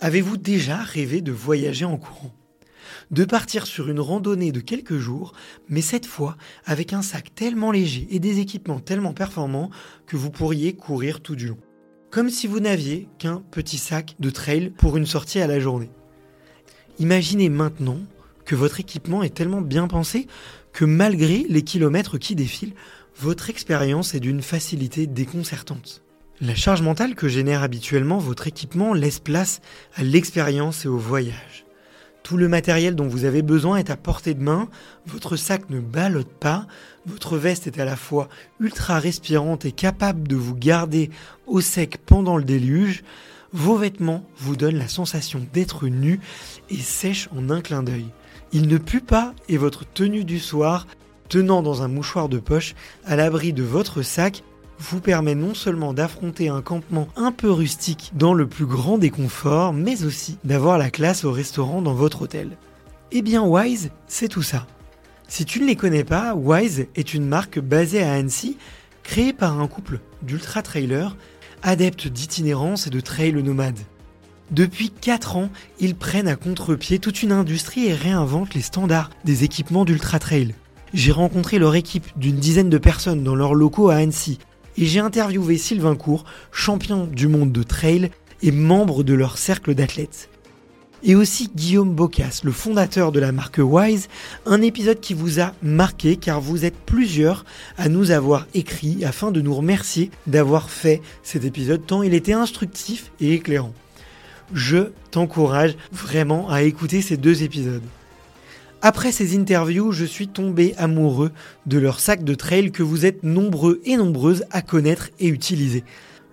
Avez-vous déjà rêvé de voyager en courant? De partir sur une randonnée de quelques jours, mais cette fois avec un sac tellement léger et des équipements tellement performants que vous pourriez courir tout du long. Comme si vous n'aviez qu'un petit sac de trail pour une sortie à la journée. Imaginez maintenant que votre équipement est tellement bien pensé que malgré les kilomètres qui défilent, votre expérience est d'une facilité déconcertante. La charge mentale que génère habituellement votre équipement laisse place à l'expérience et au voyage. Tout le matériel dont vous avez besoin est à portée de main, votre sac ne ballotte pas, votre veste est à la fois ultra respirante et capable de vous garder au sec pendant le déluge, vos vêtements vous donnent la sensation d'être nu et sèche en un clin d'œil. Il ne pue pas et votre tenue du soir, tenant dans un mouchoir de poche à l'abri de votre sac, vous permet non seulement d'affronter un campement un peu rustique dans le plus grand des conforts, mais aussi d'avoir la classe au restaurant dans votre hôtel. Eh bien Wise, c'est tout ça. Si tu ne les connais pas, Wise est une marque basée à Annecy, créée par un couple d'ultra-trailers, adeptes d'itinérance et de trail nomades. Depuis 4 ans, ils prennent à contre-pied toute une industrie et réinventent les standards des équipements d'ultra-trail. J'ai rencontré leur équipe d'une dizaine de personnes dans leurs locaux à Annecy et j'ai interviewé Sylvain Court, champion du monde de trail et membre de leur cercle d'athlètes. Et aussi Guillaume Bocas, le fondateur de la marque Wise, un épisode qui vous a marqué car vous êtes plusieurs à nous avoir écrit afin de nous remercier d'avoir fait cet épisode tant il était instructif et éclairant. Je t'encourage vraiment à écouter ces deux épisodes. Après ces interviews, je suis tombé amoureux de leur sac de trail que vous êtes nombreux et nombreuses à connaître et utiliser.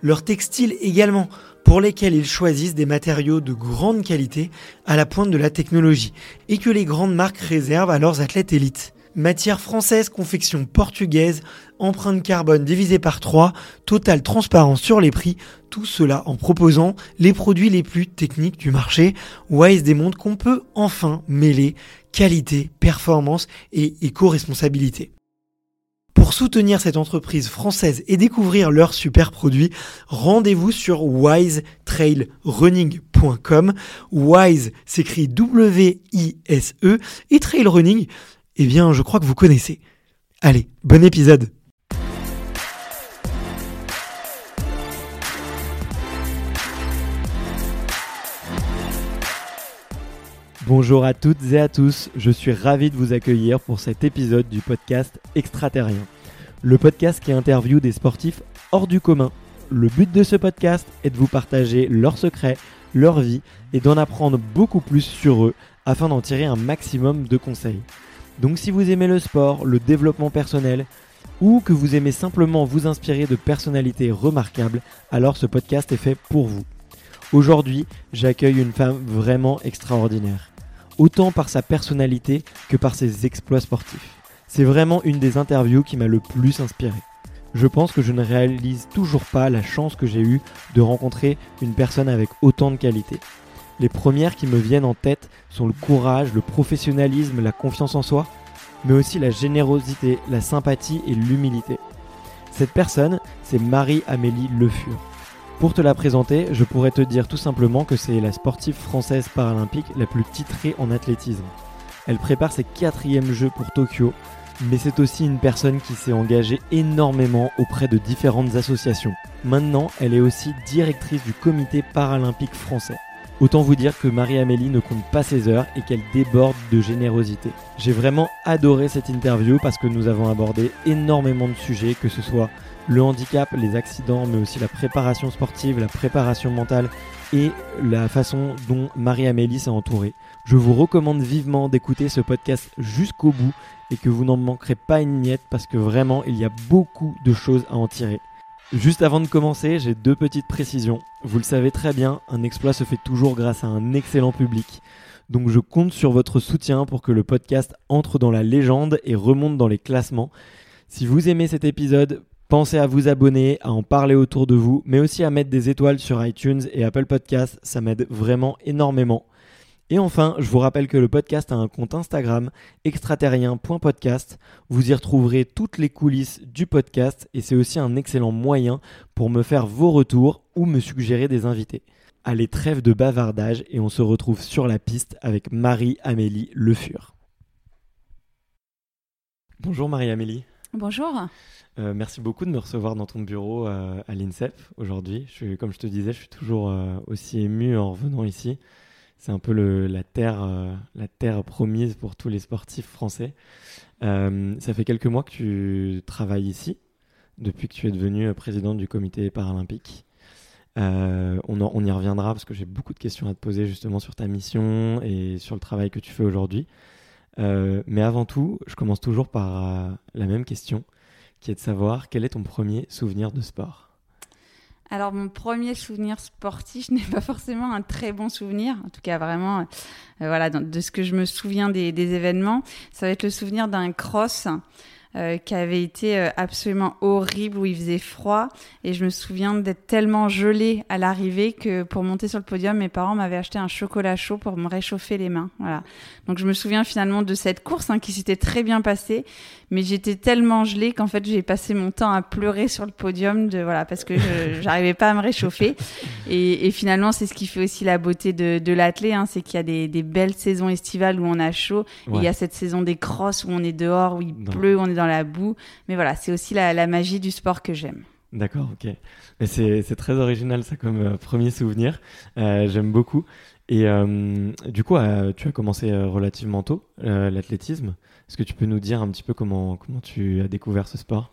Leur textile également, pour lesquels ils choisissent des matériaux de grande qualité à la pointe de la technologie et que les grandes marques réservent à leurs athlètes élites. Matière française, confection portugaise, empreinte carbone divisée par 3, totale transparence sur les prix, tout cela en proposant les produits les plus techniques du marché. Wise démontre qu'on peut enfin mêler qualité, performance et éco-responsabilité. Pour soutenir cette entreprise française et découvrir leurs super produits, rendez-vous sur wisetrailrunning.com. Wise s'écrit W-I-S-E et trail running, eh bien, je crois que vous connaissez. Allez, bon épisode Bonjour à toutes et à tous, je suis ravi de vous accueillir pour cet épisode du podcast Extraterrien. Le podcast qui interviewe des sportifs hors du commun. Le but de ce podcast est de vous partager leurs secrets, leur vie et d'en apprendre beaucoup plus sur eux afin d'en tirer un maximum de conseils. Donc si vous aimez le sport, le développement personnel ou que vous aimez simplement vous inspirer de personnalités remarquables, alors ce podcast est fait pour vous. Aujourd'hui, j'accueille une femme vraiment extraordinaire autant par sa personnalité que par ses exploits sportifs. C'est vraiment une des interviews qui m'a le plus inspiré. Je pense que je ne réalise toujours pas la chance que j'ai eue de rencontrer une personne avec autant de qualités. Les premières qui me viennent en tête sont le courage, le professionnalisme, la confiance en soi, mais aussi la générosité, la sympathie et l'humilité. Cette personne, c'est Marie-Amélie Le Fur. Pour te la présenter, je pourrais te dire tout simplement que c'est la sportive française paralympique la plus titrée en athlétisme. Elle prépare ses quatrièmes Jeux pour Tokyo, mais c'est aussi une personne qui s'est engagée énormément auprès de différentes associations. Maintenant, elle est aussi directrice du comité paralympique français. Autant vous dire que Marie-Amélie ne compte pas ses heures et qu'elle déborde de générosité. J'ai vraiment adoré cette interview parce que nous avons abordé énormément de sujets, que ce soit le handicap, les accidents, mais aussi la préparation sportive, la préparation mentale et la façon dont Marie-Amélie s'est entourée. Je vous recommande vivement d'écouter ce podcast jusqu'au bout et que vous n'en manquerez pas une miette parce que vraiment il y a beaucoup de choses à en tirer. Juste avant de commencer, j'ai deux petites précisions. Vous le savez très bien, un exploit se fait toujours grâce à un excellent public. Donc je compte sur votre soutien pour que le podcast entre dans la légende et remonte dans les classements. Si vous aimez cet épisode, Pensez à vous abonner, à en parler autour de vous, mais aussi à mettre des étoiles sur iTunes et Apple Podcasts, ça m'aide vraiment énormément. Et enfin, je vous rappelle que le podcast a un compte Instagram, extraterrien.podcast. Vous y retrouverez toutes les coulisses du podcast et c'est aussi un excellent moyen pour me faire vos retours ou me suggérer des invités. Allez, trêve de bavardage et on se retrouve sur la piste avec Marie-Amélie Le Fur. Bonjour Marie-Amélie. Bonjour. Euh, merci beaucoup de me recevoir dans ton bureau euh, à l'INSEP aujourd'hui. comme je te disais, je suis toujours euh, aussi ému en revenant ici. C'est un peu la, terre, la terre promise pour tous les sportifs français. ça fait quelques mois que tu travailles ici, depuis que tu es devenu président du comité paralympique. On, on, y reviendra parce que j'ai beaucoup de questions à te poser justement sur ta mission et sur le travail que tu fais aujourd'hui. mais avant tout, je commence toujours par la même question qui est de savoir quel est ton premier souvenir de sport? Alors mon premier souvenir sportif n'est pas forcément un très bon souvenir, en tout cas vraiment, euh, voilà, de ce que je me souviens des, des, événements, ça va être le souvenir d'un cross euh, qui avait été euh, absolument horrible, où il faisait froid. Et je me souviens d'être tellement gelée à l'arrivée que pour monter sur le podium, mes parents m'avaient acheté un chocolat chaud pour me réchauffer les mains. Voilà. Donc je me souviens finalement de cette course hein, qui s'était très bien passée, mais j'étais tellement gelée qu'en fait j'ai passé mon temps à pleurer sur le podium de voilà parce que je j'arrivais pas à me réchauffer. Et, et finalement c'est ce qui fait aussi la beauté de, de l'athlé, hein, c'est qu'il y a des, des, belles saisons estivales où on a chaud, et il y a cette saison des crosses où on est dehors, où il pleut, où on est dans la boue. Mais voilà, c'est aussi la, magie du sport que j'aime. D'accord, ok. Mais c'est très original ça comme euh, premier souvenir. Euh, j'aime beaucoup. Et euh, du coup, tu as commencé relativement tôt l'athlétisme. Est-ce que tu peux nous dire un petit peu comment, comment tu as découvert ce sport?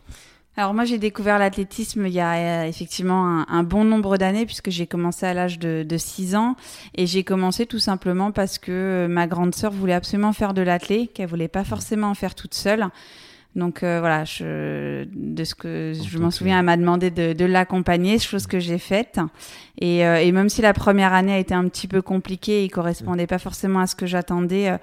Alors moi j'ai découvert l'athlétisme il y a effectivement un, bon nombre d'années puisque j'ai commencé à l'âge de, de 6 ans et j'ai commencé tout simplement parce que ma grande sœur voulait absolument faire de l'athlé, qu'elle voulait pas forcément en faire toute seule. Donc euh, voilà, je, de ce que je m'en souviens, elle m'a demandé de, de l'accompagner, chose que j'ai faite. Et, euh, et, même si la première année a été un petit peu compliquée, il correspondait pas forcément à ce que j'attendais. Euh,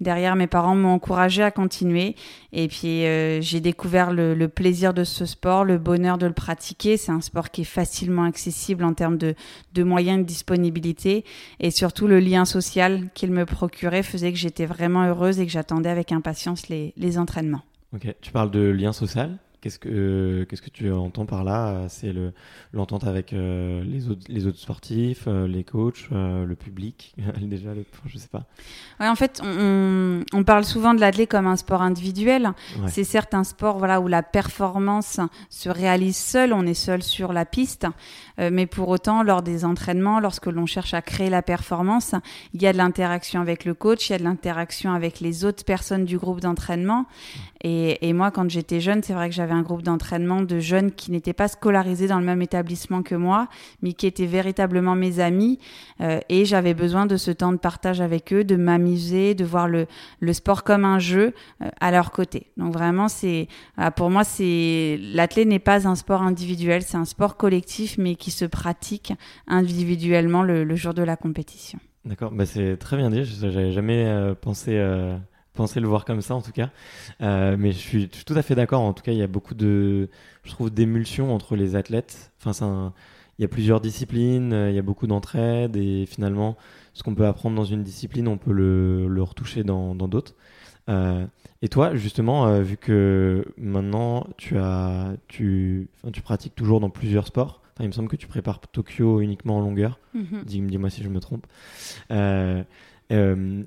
derrière, mes parents m'ont encouragé à continuer. Et puis j'ai découvert le, le, plaisir de ce sport, le bonheur de le pratiquer. C'est un sport qui est facilement accessible en termes de, de moyens de disponibilité et surtout le lien social qu'il me procurait faisait que j'étais vraiment heureuse et que j'attendais avec impatience les, les entraînements. Ok, tu parles de lien social? Qu'est-ce que qu'est-ce que tu entends par là? C'est le l'entente avec euh, les autres les autres sportifs, euh, les coachs, euh, le public. Déjà, le, je sais pas. Ouais, en fait, on, on parle souvent de l'athlète comme un sport individuel. C'est certes un sport voilà où la performance se réalise seule. On est seul sur la piste, mais pour autant, lors des entraînements, lorsque l'on cherche à créer la performance, il y a de l'interaction avec le coach, il y a de l'interaction avec les autres personnes du groupe d'entraînement. Et, et moi, quand j'étais jeune, c'est vrai que j'avais un groupe d'entraînement de jeunes qui n'étaient pas scolarisés dans le même établissement que moi, mais qui étaient véritablement mes amis. Euh, et j'avais besoin de ce temps de partage avec eux, de m'amuser, de voir le, sport comme un jeu euh, à leur côté. Donc vraiment, c'est pour moi, c'est l'athlète n'est pas un sport individuel, c'est un sport collectif, mais qui se pratique individuellement le, jour de la compétition. D'accord, bah c'est très bien dit. Je n'avais jamais euh, pensé penser le voir comme ça en tout cas. Euh, mais je suis, tout à fait d'accord. En tout cas, il y a beaucoup de, je trouve, d'émulsion entre les athlètes. Enfin, il y a plusieurs disciplines, il y a beaucoup d'entraide et finalement, ce qu'on peut apprendre dans une discipline, on peut le, le retoucher dans d'autres. Euh, et toi, justement, euh, vu que maintenant tu as, tu, tu pratiques toujours dans plusieurs sports. il me semble que tu prépares Tokyo uniquement en longueur. Mm-hmm. Dis-moi si je me trompe. Euh, euh,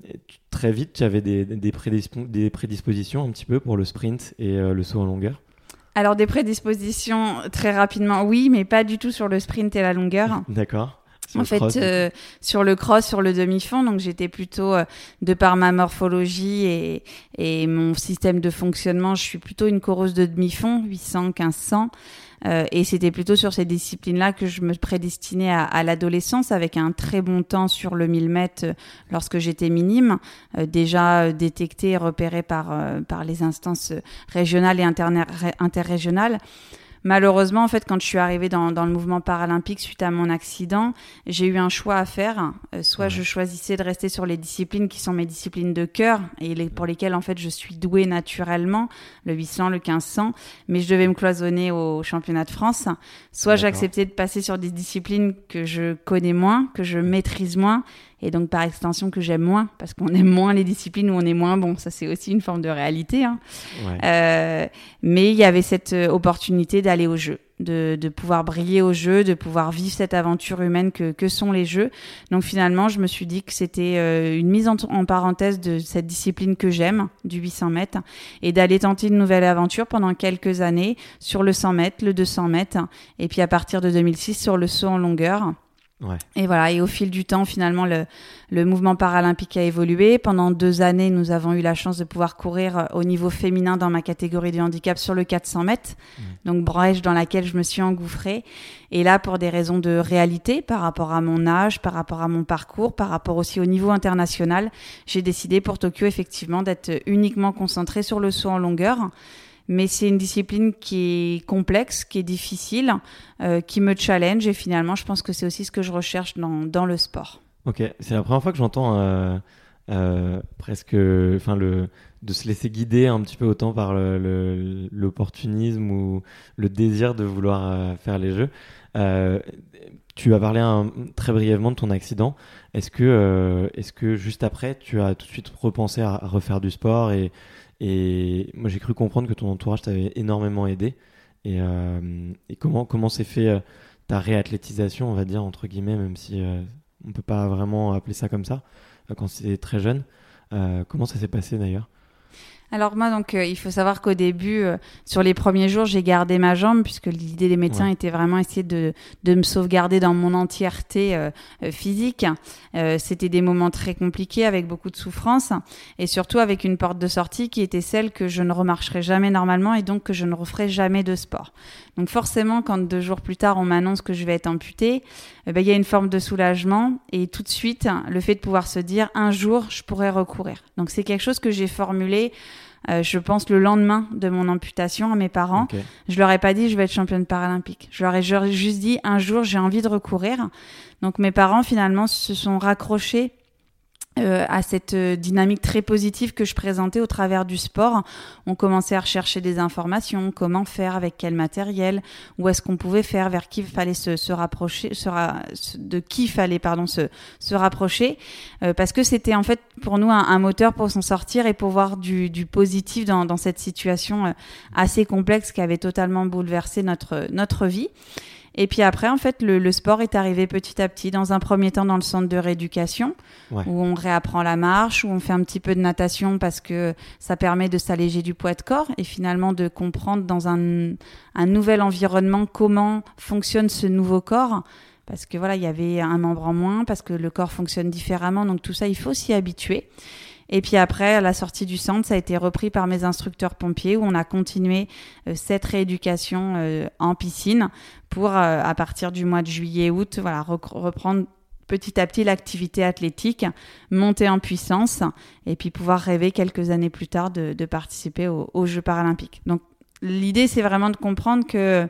très vite, tu avais des, des, prédispositions un petit peu pour le sprint et euh, le saut en longueur Alors, des prédispositions très rapidement, oui, mais pas du tout sur le sprint et la longueur. D'accord. En fait, euh, sur le cross, sur le demi-fond, donc j'étais plutôt, de par ma morphologie et, et, mon système de fonctionnement, je suis plutôt une coureuse de demi-fond, 800, 1500. Euh, et c'était plutôt sur ces disciplines-là que je me prédestinais à, à l'adolescence avec un très bon temps sur le 1000 mètres euh, lorsque j'étais minime, euh, déjà détecté et repéré par, par les instances régionales et interrégionales. Malheureusement, en fait, quand je suis arrivée dans, dans, le mouvement paralympique suite à mon accident, j'ai eu un choix à faire. Euh, soit je choisissais de rester sur les disciplines qui sont mes disciplines de cœur et les, pour lesquelles, en fait, je suis douée naturellement, le 800, le 1500, mais je devais me cloisonner au championnat de France. Soit j'acceptais de passer sur des disciplines que je connais moins, que je maîtrise moins et donc par extension que j'aime moins parce qu'on aime moins les disciplines où on est moins bon. Ça c'est aussi une forme de réalité. Hein. Euh, mais il y avait cette euh, opportunité d'aller au jeu. de, de, pouvoir briller au jeu, de pouvoir vivre cette aventure humaine que, que sont les jeux. Donc finalement, je me suis dit que c'était euh, une mise en, en, parenthèse de cette discipline que j'aime, du 800 mètres, et d'aller tenter une nouvelle aventure pendant quelques années sur le 100 mètres, le 200 mètres, et puis à partir de 2006 sur le saut en longueur. Et voilà, et au fil du temps, finalement, le, le, mouvement paralympique a évolué. Pendant deux années, nous avons eu la chance de pouvoir courir euh, au niveau féminin dans ma catégorie de handicap sur le 400 mètres, donc brèche dans laquelle je me suis engouffrée. Et là, pour des raisons de réalité, par rapport à mon âge, par rapport à mon parcours, par rapport aussi au niveau international, j'ai décidé pour Tokyo, effectivement, d'être uniquement concentrée sur le saut en longueur mais c'est une discipline qui est complexe, qui est difficile, euh, qui me challenge et finalement je pense que c'est aussi ce que je recherche dans, dans le sport. Ok, c'est la première fois que j'entends euh, euh, presque, enfin de se laisser guider un petit peu autant par l'opportunisme ou le désir de vouloir faire les jeux. tu as parlé très brièvement de ton accident. Est-ce que, est-ce que juste après, tu as tout de suite repensé à refaire du sport et, et moi, j'ai cru comprendre que ton entourage t'avait énormément aidé. Et, euh, comment comment s'est fait euh, ta réathlétisation, on va dire entre guillemets, même si euh, on peut pas vraiment appeler ça comme ça quand c'est très jeune. comment ça s'est passé d'ailleurs? Alors moi, donc, euh, il faut savoir qu'au début, euh, sur les premiers jours, j'ai gardé ma jambe puisque l'idée des médecins était vraiment essayer de, de, me sauvegarder dans mon entièreté euh, physique. C'était des moments très compliqués avec beaucoup de souffrance et surtout avec une porte de sortie qui était celle que je ne remarcherai jamais normalement et donc que je ne referai jamais de sport. Donc forcément, quand deux jours plus tard, on m'annonce que je vais être amputée, ben, il y a une forme de soulagement et tout de suite, le fait de pouvoir se dire un jour, je pourrais recourir. Donc c'est quelque chose que j'ai formulé euh, je pense le lendemain de mon amputation à mes parents. Je leur ai pas dit je vais être championne paralympique. Je leur ai juste dit un jour j'ai envie de recourir. Donc mes parents finalement se sont raccrochés euh, à cette euh, dynamique très positive que je présentais au travers du sport. On commençait à rechercher des informations, comment faire, avec quel matériel, où est-ce qu'on pouvait faire, vers qui fallait se, se rapprocher, de qui fallait pardon se, se rapprocher, euh, parce que c'était en fait pour nous un, un moteur pour s'en sortir et pour voir du, du positif dans, dans cette situation assez complexe qui avait totalement bouleversé notre notre vie. Et puis après, en fait, le, sport est arrivé petit à petit. Dans un premier temps, dans le centre de rééducation, où on réapprend la marche, où on fait un petit peu de natation parce que ça permet de s'alléger du poids de corps et finalement de comprendre dans un, un nouvel environnement comment fonctionne ce nouveau corps parce que voilà, il y avait un membre en moins, parce que le corps fonctionne différemment, donc tout ça, il faut s'y habituer. Et puis après, à la sortie du centre, ça a été repris par mes instructeurs pompiers où on a continué euh, cette rééducation euh, en piscine pour, euh, à partir du mois de juillet-août, voilà, reprendre petit à petit l'activité athlétique, monter en puissance et puis pouvoir rêver quelques années plus tard de, de participer aux Jeux paralympiques. Donc l'idée, c'est vraiment de comprendre que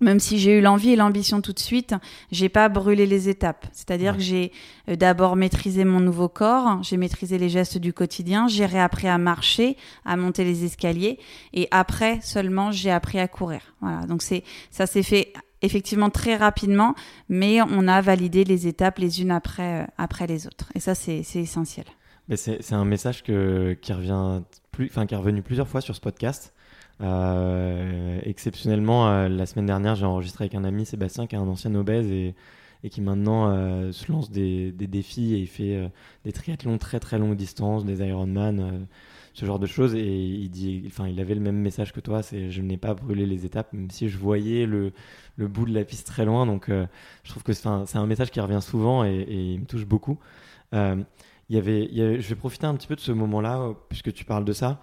même si j'ai eu l'envie et l'ambition tout de suite, j'ai pas brûlé les étapes. C'est-à-dire que j'ai euh, d'abord maîtrisé mon nouveau corps, j'ai maîtrisé les gestes du quotidien, j'ai réappris à marcher, à monter les escaliers, et après seulement j'ai appris à courir. Voilà. Donc c'est ça s'est fait effectivement très rapidement, mais on a validé les étapes les unes après euh, après les autres. Et ça c'est essentiel. Mais c'est un message que, qui revient plus, enfin qui est revenu plusieurs fois sur ce podcast. Euh, exceptionnellement, euh, la semaine dernière, j'ai enregistré avec un ami, Sébastien, qui est un ancien obèse et, et qui maintenant euh, se lance des, des, défis et il fait des triathlons très très longue distance, des Ironman, ce genre de choses. Et il dit, enfin, il avait le même message que toi, c'est je n'ai pas brûlé les étapes, même si je voyais le, le bout de la piste très loin. Donc, je trouve que c'est un message qui revient souvent et, il me touche beaucoup. il y avait, il je vais profiter un petit peu de ce moment-là, puisque tu parles de ça.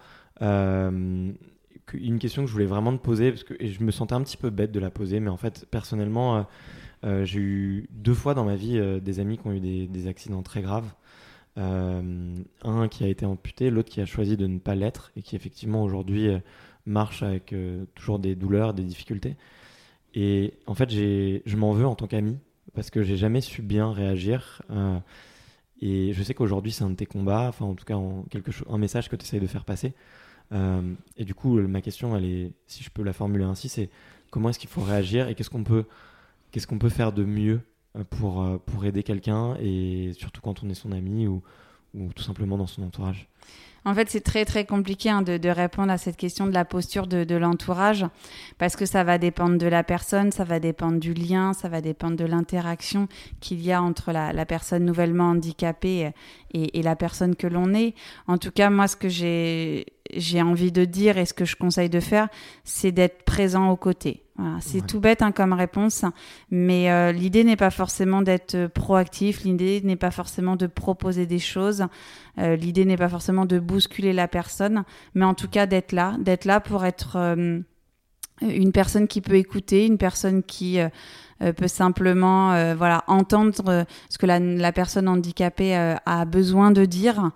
Une question que je voulais vraiment te poser, parce que et je me sentais un petit peu bête de la poser, mais en fait, personnellement, euh, euh, j'ai eu deux fois dans ma vie euh, des amis qui ont eu des, accidents très graves. un qui a été amputé, l'autre qui a choisi de ne pas l'être et qui effectivement aujourd'hui marche avec toujours des douleurs, des difficultés. Et en fait, je m'en veux en tant qu'ami parce que j'ai jamais su bien réagir. et je sais qu'aujourd'hui, c'est un de tes combats, enfin en tout cas un message que tu essayes de faire passer. Euh, et du coup, ma question, elle est, si je peux la formuler ainsi, c'est comment est-ce qu'il faut réagir et qu'est-ce qu'on peut, qu'est-ce qu'on peut faire de mieux euh, pour, euh, pour aider quelqu'un et surtout quand on est son ami ou tout simplement dans son entourage? En fait, c'est très très compliqué hein, de, répondre à cette question de la posture de, l'entourage parce que ça va dépendre de la personne, ça va dépendre du lien, ça va dépendre de l'interaction qu'il y a entre la, personne nouvellement handicapée et, la personne que l'on est. En tout cas, moi, ce que j'ai j'ai envie de dire et ce que je conseille de faire, c'est d'être présent aux côtés. c'est tout bête hein, comme réponse, mais euh, l'idée n'est pas forcément d'être proactif, l'idée n'est pas forcément de proposer des choses, euh, l'idée n'est pas forcément de bousculer la personne, mais en tout cas d'être là, d'être là pour être euh, une personne qui peut écouter, une personne qui peut simplement voilà entendre ce que la, personne handicapée a besoin de dire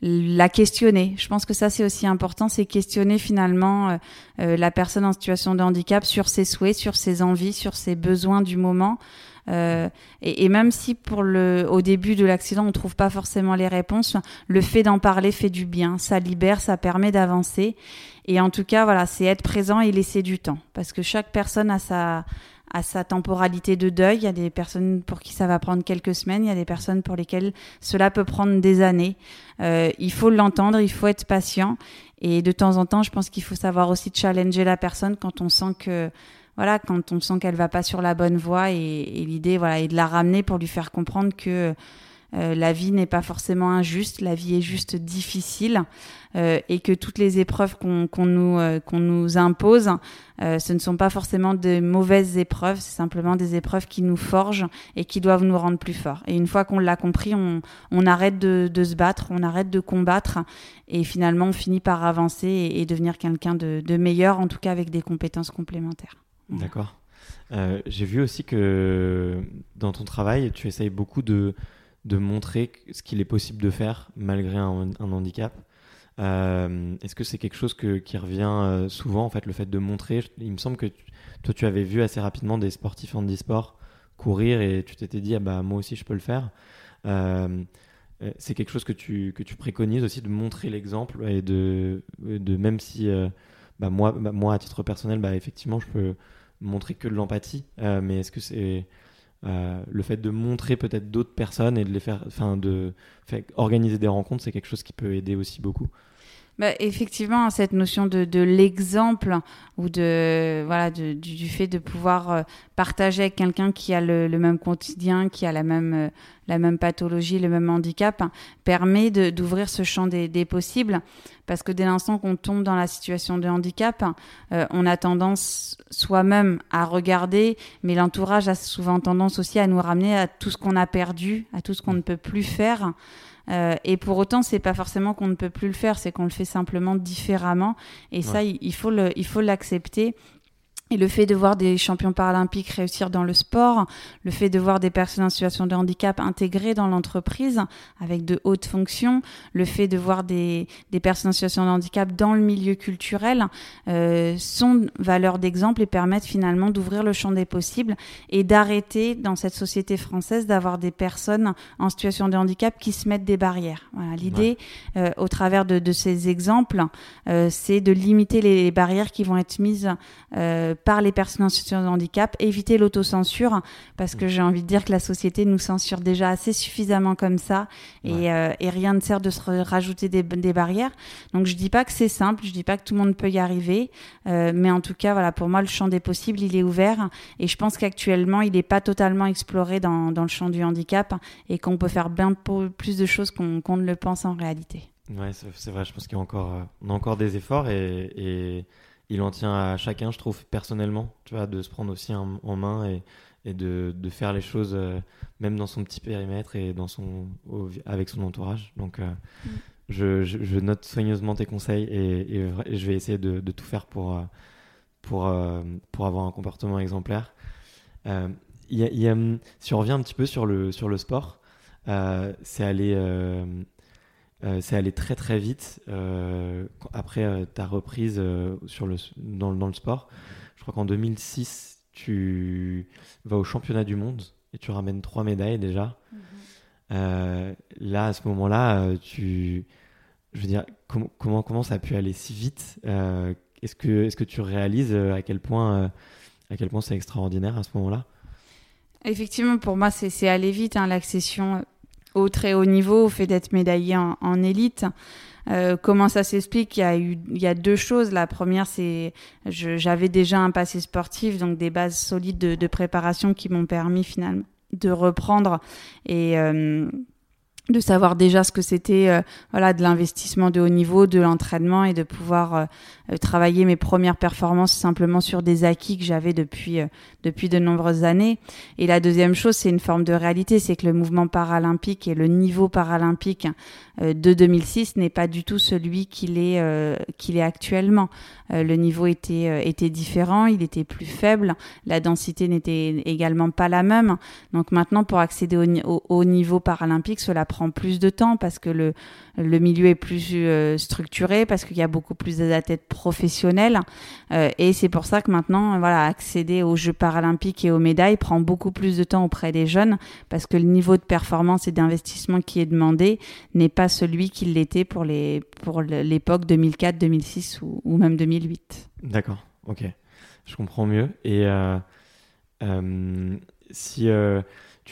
la questionner. Je pense que ça c'est aussi important, c'est questionner finalement euh, euh, la personne en situation de handicap sur ses souhaits, sur ses envies, sur ses besoins du moment. Euh, et, même si pour le, au début de l'accident on trouve pas forcément les réponses, le fait d'en parler fait du bien, ça libère, ça permet d'avancer. Et en tout cas, voilà, c'est être présent et laisser du temps, parce que chaque personne a sa à sa temporalité de deuil. Il y a des personnes pour qui ça va prendre quelques semaines, il y a des personnes pour lesquelles cela peut prendre des années. Euh, il faut l'entendre, il faut être patient. Et de temps en temps, je pense qu'il faut savoir aussi challenger la personne quand on sent que voilà, quand on sent qu'elle va pas sur la bonne voie et, l'idée voilà est de la ramener pour lui faire comprendre que euh, la vie n'est pas forcément injuste, la vie est juste difficile euh, et que toutes les épreuves qu'on nous, euh, nous impose, ce ne sont pas forcément de mauvaises épreuves, c'est simplement des épreuves qui nous forgent et qui doivent nous rendre plus forts. Et une fois qu'on l'a compris, on, arrête de, se battre, on arrête de combattre et finalement on finit par avancer et, devenir quelqu'un de meilleur, en tout cas avec des compétences complémentaires. D'accord. J'ai vu aussi que dans ton travail, tu essayes beaucoup de de montrer ce qu'il est possible de faire malgré un, handicap. Euh, est-ce que c'est quelque chose qui revient euh, souvent, en fait, le fait de montrer? Il me semble que toi, tu avais vu assez rapidement des sportifs handisport courir et tu t'étais dit, ah bah, moi aussi, je peux le faire. Euh, c'est quelque chose que tu, que tu préconises aussi de montrer l'exemple et de, de même si, bah, moi, bah, moi, à titre personnel, bah, effectivement, je peux montrer que de l'empathie, mais est-ce que c'est euh, le fait de montrer peut-être d'autres personnes et de les faire, enfin de organiser des rencontres, c'est quelque chose qui peut aider aussi beaucoup. Bah, effectivement, cette notion de, de l'exemple ou de voilà du, du, fait de pouvoir euh, partager avec quelqu'un qui a le, le, même quotidien, qui a la même euh, la même pathologie, le même handicap, hein, permet d'ouvrir ce champ des, des, possibles. Parce que dès l'instant qu'on tombe dans la situation de handicap, euh, on a tendance soi-même à regarder, mais l'entourage a souvent tendance aussi à nous ramener à tout ce qu'on a perdu, à tout ce qu'on ne peut plus faire. Euh, et pour autant, c'est pas forcément qu'on ne peut plus le faire, c'est qu'on le fait simplement différemment. Et ça, il, faut le, il faut l'accepter et le fait de voir des champions paralympiques réussir dans le sport, le fait de voir des personnes en situation de handicap intégrées dans l'entreprise avec de hautes fonctions, le fait de voir des, des personnes en situation de handicap dans le milieu culturel euh, sont valeurs d'exemple et permettent finalement d'ouvrir le champ des possibles et d'arrêter dans cette société française d'avoir des personnes en situation de handicap qui se mettent des barrières. Voilà, L'idée, euh, au travers de, de ces exemples, euh, c'est de limiter les barrières qui vont être mises euh, par les personnes en situation de handicap, éviter l'autocensure, parce que j'ai envie de dire que la société nous censure déjà assez suffisamment comme ça, et, euh, et rien ne sert de se rajouter des, des, barrières. Donc je dis pas que c'est simple, je dis pas que tout le monde peut y arriver, euh, mais en tout cas, voilà, pour moi, le champ des possibles, il est ouvert, et je pense qu'actuellement, il n'est pas totalement exploré dans, dans, le champ du handicap, et qu'on peut faire bien plus de choses qu'on ne le pense en réalité. Ouais, c'est vrai, je pense qu'il y a encore, euh, on a encore des efforts, et... et il en tient à chacun, je trouve, personnellement, tu vois, de se prendre aussi en, main et, et de, de, faire les choses euh, même dans son petit périmètre et dans son, avec son entourage. Donc, euh, mm. je, je, note soigneusement tes conseils et, et, je vais essayer de, de tout faire pour, euh, pour, pour avoir un comportement exemplaire. Y a, y a, si on revient un petit peu sur le, sur le sport, c'est aller euh, c'est allé très très vite euh, après euh, ta reprise sur le, dans, dans, le sport. Je crois qu'en 2006, tu vas au championnat du monde et tu ramènes trois médailles déjà. Mhm. là, à ce moment-là, tu, je veux dire, comment comment ça a pu aller si vite Est-ce que est-ce que tu réalises à quel point à quel point c'est extraordinaire à ce moment-là? Effectivement, pour moi, c'est aller vite hein, l'accession au très haut niveau, au fait d'être médaillé en, élite. comment ça s'explique? Il y a eu il y a deux choses. La première c'est j'avais déjà un passé sportif donc des bases solides de, de préparation qui m'ont permis finalement de reprendre. Et de savoir déjà ce que c'était euh, voilà de l'investissement de haut niveau, de l'entraînement et de pouvoir euh, euh, travailler mes premières performances simplement sur des acquis que j'avais depuis depuis de nombreuses années. Et la deuxième chose, c'est une forme de réalité, c'est que le mouvement paralympique et le niveau paralympique de 2006 n'est pas du tout celui qu'il est qu'il est actuellement. le niveau était était différent, il était plus faible, la densité n'était également pas la même. Donc maintenant, pour accéder au, au niveau paralympique, cela prend plus de temps parce que le, le milieu est plus euh, structuré, parce qu'il y a beaucoup plus d'athlètes professionnels. Euh, et c'est pour ça que maintenant, voilà, accéder aux Jeux paralympiques et aux médailles prend beaucoup plus de temps auprès des jeunes parce que le niveau de performance et d'investissement qui est demandé n'est pas celui qu'il l'était pour les pour l'époque 2004, 2006 ou, ou même 2008. D'accord, ok, je comprends mieux. Et euh, si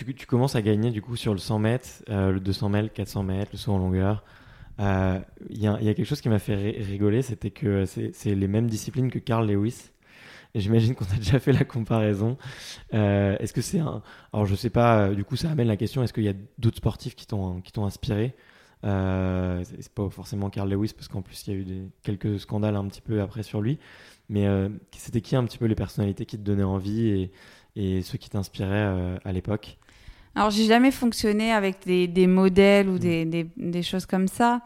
tu, commences à gagner du coup sur le 100 mètres, euh, le 200 mètres, 400 mètres, le saut en longueur. Il euh, y, a quelque chose qui m'a fait rigoler, c'était que c'est les mêmes disciplines que Carl Lewis. J'imagine qu'on a déjà fait la comparaison. Euh, est-ce que c'est un. Alors je sais pas, du coup ça amène la question est-ce qu'il y a d'autres sportifs qui t'ont inspiré? C'est pas forcément Carl Lewis, parce qu'en plus il y a eu quelques scandales un petit peu après sur lui. Mais c'était qui un petit peu les personnalités qui te donnaient envie et ceux qui t'inspiraient à l'époque? Alors, j'ai jamais fonctionné avec des, des modèles ou mm. des, des, des, choses comme ça.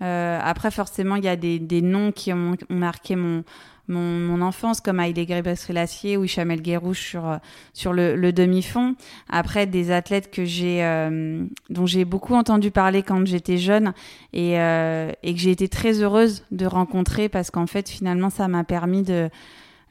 Euh, après, forcément, il y a des, des noms qui ont, marqué mon, mon, mon, enfance, comme Haïlé Gebrselassie ou Chamel Guérouche sur, sur le, le demi-fond. Après, des athlètes que j'ai, euh, dont j'ai beaucoup entendu parler quand j'étais jeune et, euh, et que j'ai été très heureuse de rencontrer parce qu'en fait, finalement, ça m'a permis de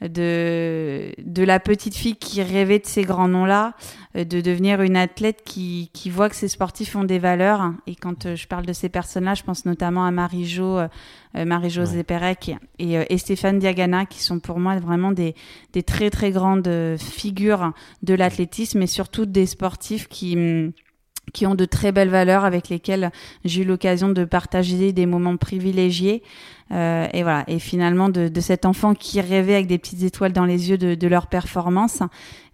de, de la petite fille qui rêvait de ces grands noms-là, euh, de devenir une athlète qui, qui voit que ces sportifs ont des valeurs. Et quand euh, je parle de ces personnes-là, je pense notamment à Marie-Jo, euh, Marie-Josée Pérec et, et, Stéphane Diagana, qui sont pour moi vraiment des, des très très grandes figures de l'athlétisme et surtout des sportifs qui hum, qui ont de très belles valeurs avec lesquelles j'ai eu l'occasion de partager des moments privilégiés. Euh, et voilà. Et finalement, de, de, cet enfant qui rêvait avec des petites étoiles dans les yeux de, de leur performance,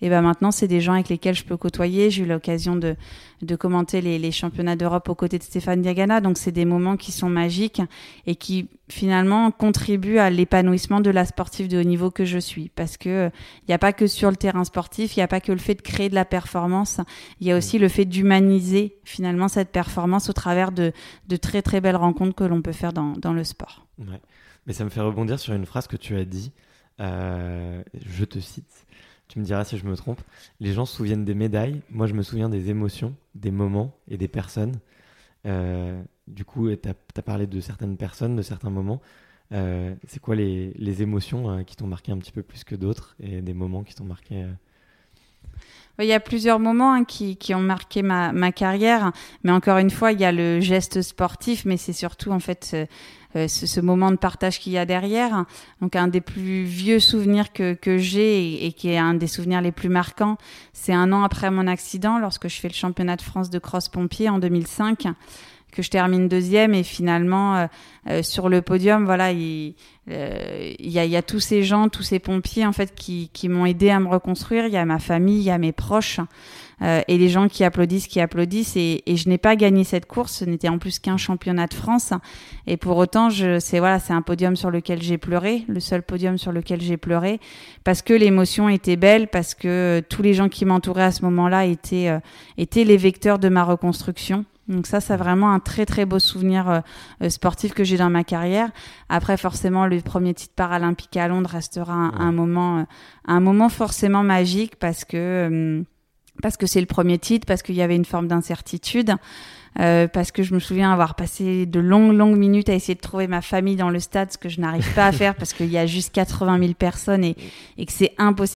et ben maintenant, c'est des gens avec lesquels je peux côtoyer. J'ai eu l'occasion de, de commenter les, les championnats d'Europe aux côtés de Stéphane Diagana. Donc, c'est des moments qui sont magiques et qui finalement contribuent à l'épanouissement de la sportive de haut niveau que je suis. Parce que il n'y a pas que sur le terrain sportif, il n'y a pas que le fait de créer de la performance, il y a aussi le fait d'humaniser finalement cette performance au travers de, de très très belles rencontres que l'on peut faire dans, dans le sport. Ouais. Mais ça me fait rebondir sur une phrase que tu as dit. Euh, je te cite. Tu me diras si je me trompe. Les gens se souviennent des médailles. Moi, je me souviens des émotions, des moments et des personnes. Euh, du coup, tu as, parlé de certaines personnes, de certains moments. Euh, c'est quoi les, les émotions qui t'ont marqué un petit peu plus que d'autres et des moments qui t'ont marqué il y a plusieurs moments hein, qui, qui, ont marqué ma, ma, carrière, mais encore une fois, il y a le geste sportif, mais c'est surtout en fait euh, ce, moment de partage qu'il y a derrière. Donc un des plus vieux souvenirs que, que j'ai et, qui est un des souvenirs les plus marquants, c'est un an après mon accident, lorsque je fais le championnat de France de cross-pompier en 2005 que je termine deuxième et finalement euh, euh, sur le podium voilà il, il, y a, y a tous ces gens tous ces pompiers en fait qui, qui m'ont aidé à me reconstruire il y a ma famille il y a mes proches euh, et les gens qui applaudissent, qui applaudissent. Et, et je n'ai pas gagné cette course. Ce n'était en plus qu'un championnat de France. Et pour autant, c'est voilà, c'est un podium sur lequel j'ai pleuré, le seul podium sur lequel j'ai pleuré, parce que l'émotion était belle, parce que tous les gens qui m'entouraient à ce moment-là étaient euh, étaient les vecteurs de ma reconstruction. Donc ça, c'est vraiment un très très beau souvenir euh, sportif que j'ai dans ma carrière. Après, forcément, le premier titre paralympique à Londres restera un, un moment, un moment forcément magique parce que parce que c'est le premier titre, parce qu'il y avait une forme d'incertitude, euh, parce que je me souviens avoir passé de longues, longues minutes à essayer de trouver ma famille dans le stade, ce que je n'arrive pas à faire parce qu'il y a juste 80 000 personnes et, et que c'est impossible.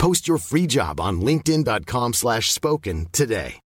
Post your free job on linkedin.com/spoken slash spoken today.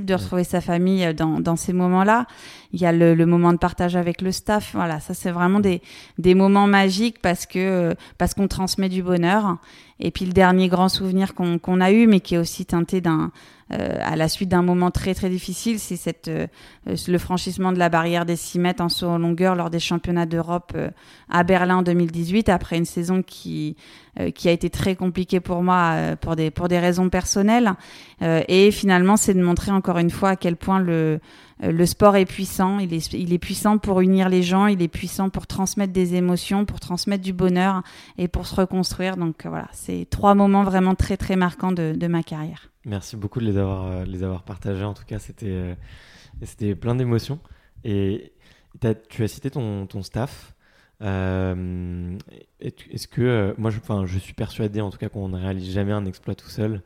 de retrouver sa famille euh, dans, dans ces moments-là. Il y a le, le moment de partage avec le staff. Voilà, ça c'est vraiment des, des moments magiques parce que euh, parce qu'on transmet du bonheur. Et puis le dernier grand souvenir qu'on qu'on a eu, mais qui est aussi teinté d'un euh, à la suite d'un moment très très difficile, c'est cette euh, le franchissement de la barrière des 6 mètres en saut en longueur lors des championnats d'Europe euh, à Berlin en 2018 après une saison qui euh, qui a été très compliquée pour moi euh, pour des pour des raisons personnelles et finalement c'est de montrer encore une fois à quel point le le sport est puissant, il est, il est puissant pour unir les gens, il est puissant pour transmettre des émotions, pour transmettre du bonheur et pour se reconstruire. Donc voilà, c'est trois moments vraiment très très marquants de, de ma carrière. Merci beaucoup de les avoir, euh, les avoir partagés. En tout cas, c'était euh, plein d'émotions. Et t'as- tu as cité ton, ton staff. Euh, Est-ce que euh, moi, je, je suis persuadé en tout cas qu'on ne réalise jamais un exploit tout seul.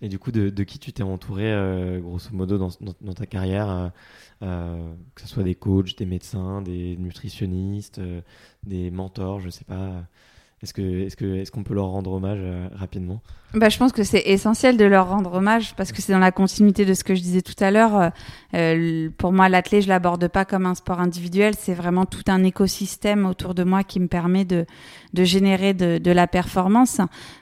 Et du coup, de, qui tu t'es entouré, euh, grosso modo, dans, ta carrière, que ce soit des coachs, des médecins, des nutritionnistes, des mentors, je sais pas. Est-ce que est-ce que est-ce qu'on peut leur rendre hommage rapidement? Bah, je pense que c'est essentiel de leur rendre hommage parce que c'est dans la continuité de ce que je disais tout à l'heure. Euh, pour moi, l'athlète, je l'aborde pas comme un sport individuel. C'est vraiment tout un écosystème autour de moi qui me permet de, de générer de, de la performance.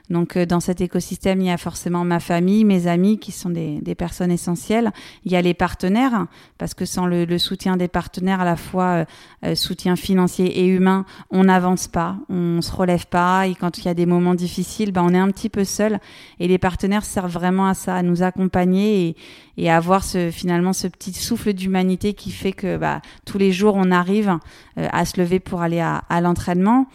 Donc, euh, dans cet écosystème, il y a forcément ma famille, mes amis qui sont des, des personnes essentielles. Il y a les partenaires parce que sans le, le soutien des partenaires, à la fois euh, euh, soutien financier et humain, on n'avance pas, on se relève pas. Et quand il y a des moments difficiles, bah, on est un petit peu seul. Et les partenaires servent vraiment à ça, à nous accompagner et avoir ce, finalement ce petit souffle d'humanité qui fait que bah, tous les jours on arrive euh, à se lever pour aller à, à l'entraînement.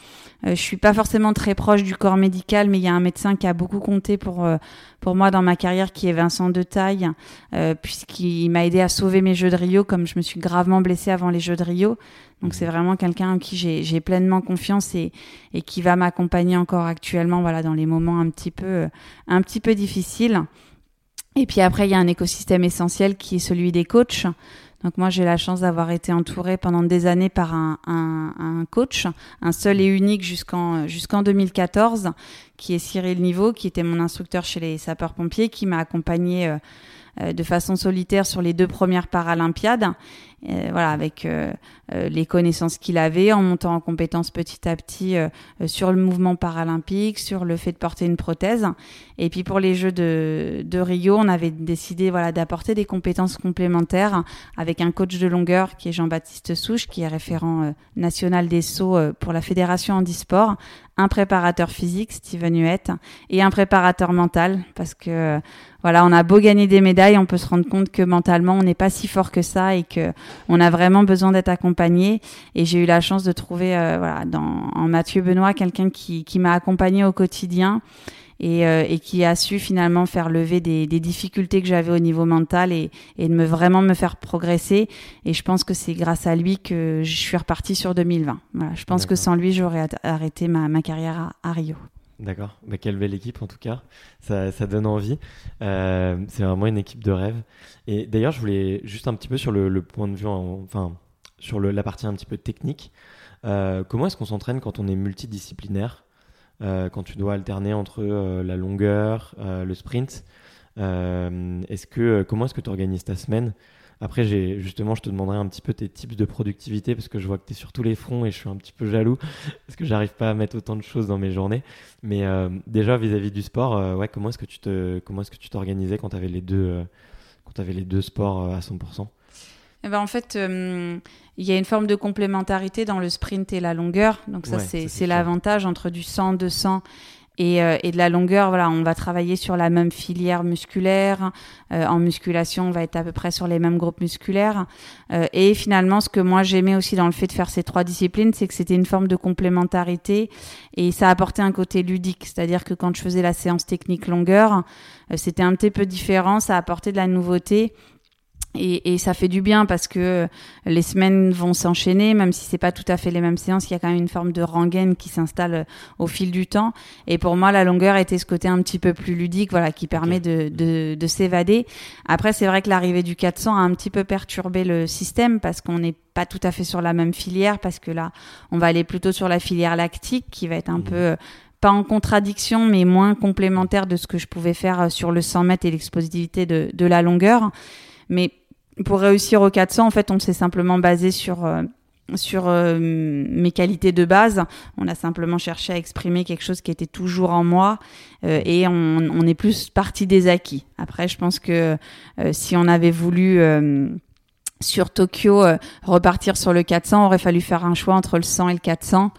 Euh, je suis pas forcément très proche du corps médical, mais il y a un médecin qui a beaucoup compté pour euh, pour moi dans ma carrière, qui est Vincent de Taille, euh, puisqu'il m'a aidé à sauver mes Jeux de Rio, comme je me suis gravement blessée avant les Jeux de Rio. Donc c'est vraiment quelqu'un en qui j'ai pleinement confiance et et qui va m'accompagner encore actuellement, voilà, dans les moments un petit peu un petit peu difficiles. Et puis après, il y a un écosystème essentiel qui est celui des coachs. Donc moi, j'ai la chance d'avoir été entourée pendant des années par un, un, un coach, un seul et unique jusqu'en jusqu'en 2014, qui est Cyril Niveau, qui était mon instructeur chez les sapeurs-pompiers, qui m'a accompagnée euh, de façon solitaire sur les deux premières Paralympiades. Euh, voilà, avec euh, euh, les connaissances qu'il avait, en montant en compétences petit à petit euh, euh, sur le mouvement paralympique, sur le fait de porter une prothèse. Et puis pour les Jeux de, de Rio, on avait décidé voilà d'apporter des compétences complémentaires avec un coach de longueur qui est Jean-Baptiste Souche, qui est référent euh, national des sauts euh, pour la fédération handisport, un préparateur physique Steven Huette et un préparateur mental parce que euh, voilà, on a beau gagner des médailles, on peut se rendre compte que mentalement on n'est pas si fort que ça et que on a vraiment besoin d'être accompagné. Et j'ai eu la chance de trouver euh, voilà dans en Mathieu Benoît quelqu'un qui qui m'a accompagné au quotidien et, euh, et qui a su finalement faire lever des, des difficultés que j'avais au niveau mental et, et de me vraiment me faire progresser. Et je pense que c'est grâce à lui que je suis repartie sur 2020. Voilà, je pense que sans lui, j'aurais arrêté ma, ma carrière à, à Rio. D'accord, bah, quelle belle équipe en tout cas, ça, donne envie. Euh, c'est vraiment une équipe de rêve. Et d'ailleurs, je voulais juste un petit peu sur le, point de vue, en- enfin sur la partie un petit peu technique. Euh, comment est-ce qu'on s'entraîne quand on est multidisciplinaire, euh, quand tu dois alterner entre la longueur, le sprint Est-ce que comment est-ce que tu organises ta semaine? Après, justement, je te demanderai un petit peu tes tips de productivité parce que je vois que tu es sur tous les fronts et je suis un petit peu jaloux parce que j'arrive pas à mettre autant de choses dans mes journées. Mais euh, déjà vis-à-vis du sport, euh, ouais, comment est-ce que tu te comment est-ce que tu t'organisais quand tu avais les deux euh, quand t'avais les deux sports à 100% Eh ben, en fait, euh, il y a une forme de complémentarité dans le sprint et la longueur. Donc ça, Ouais, c'est l'avantage entre du 100, 200 et, euh, et de la longueur. Voilà, on va travailler sur la même filière musculaire. Euh, en musculation, on va être à peu près sur les mêmes groupes musculaires. Euh, et finalement, ce que moi j'aimais aussi dans le fait de faire ces trois disciplines, c'est que c'était une forme de complémentarité et ça apportait un côté ludique. C'est-à-dire que quand je faisais la séance technique longueur, euh, c'était un petit peu différent, ça apportait de la nouveauté. Et, et, ça fait du bien parce que les semaines vont s'enchaîner, même si c'est pas tout à fait les mêmes séances, il y a quand même une forme de rengaine qui s'installe au fil du temps. Et pour moi, la longueur était ce côté un petit peu plus ludique, voilà, qui permet de, de, de s'évader. Après, c'est vrai que l'arrivée du 400 a un petit peu perturbé le système parce qu'on n'est pas tout à fait sur la même filière, parce que là, on va aller plutôt sur la filière lactique, qui va être un mmh. peu pas en contradiction, mais moins complémentaire de ce que je pouvais faire sur le 100 mètres et l'expositivité de, de la longueur. Mais pour réussir au 400, en fait, on s'est simplement basé sur euh, sur euh, mes qualités de base. On a simplement cherché à exprimer quelque chose qui était toujours en moi euh, et on, on, est plus parti des acquis. Après, je pense que si on avait voulu sur Tokyo repartir sur le 400, aurait fallu faire un choix entre le 100 et le 400.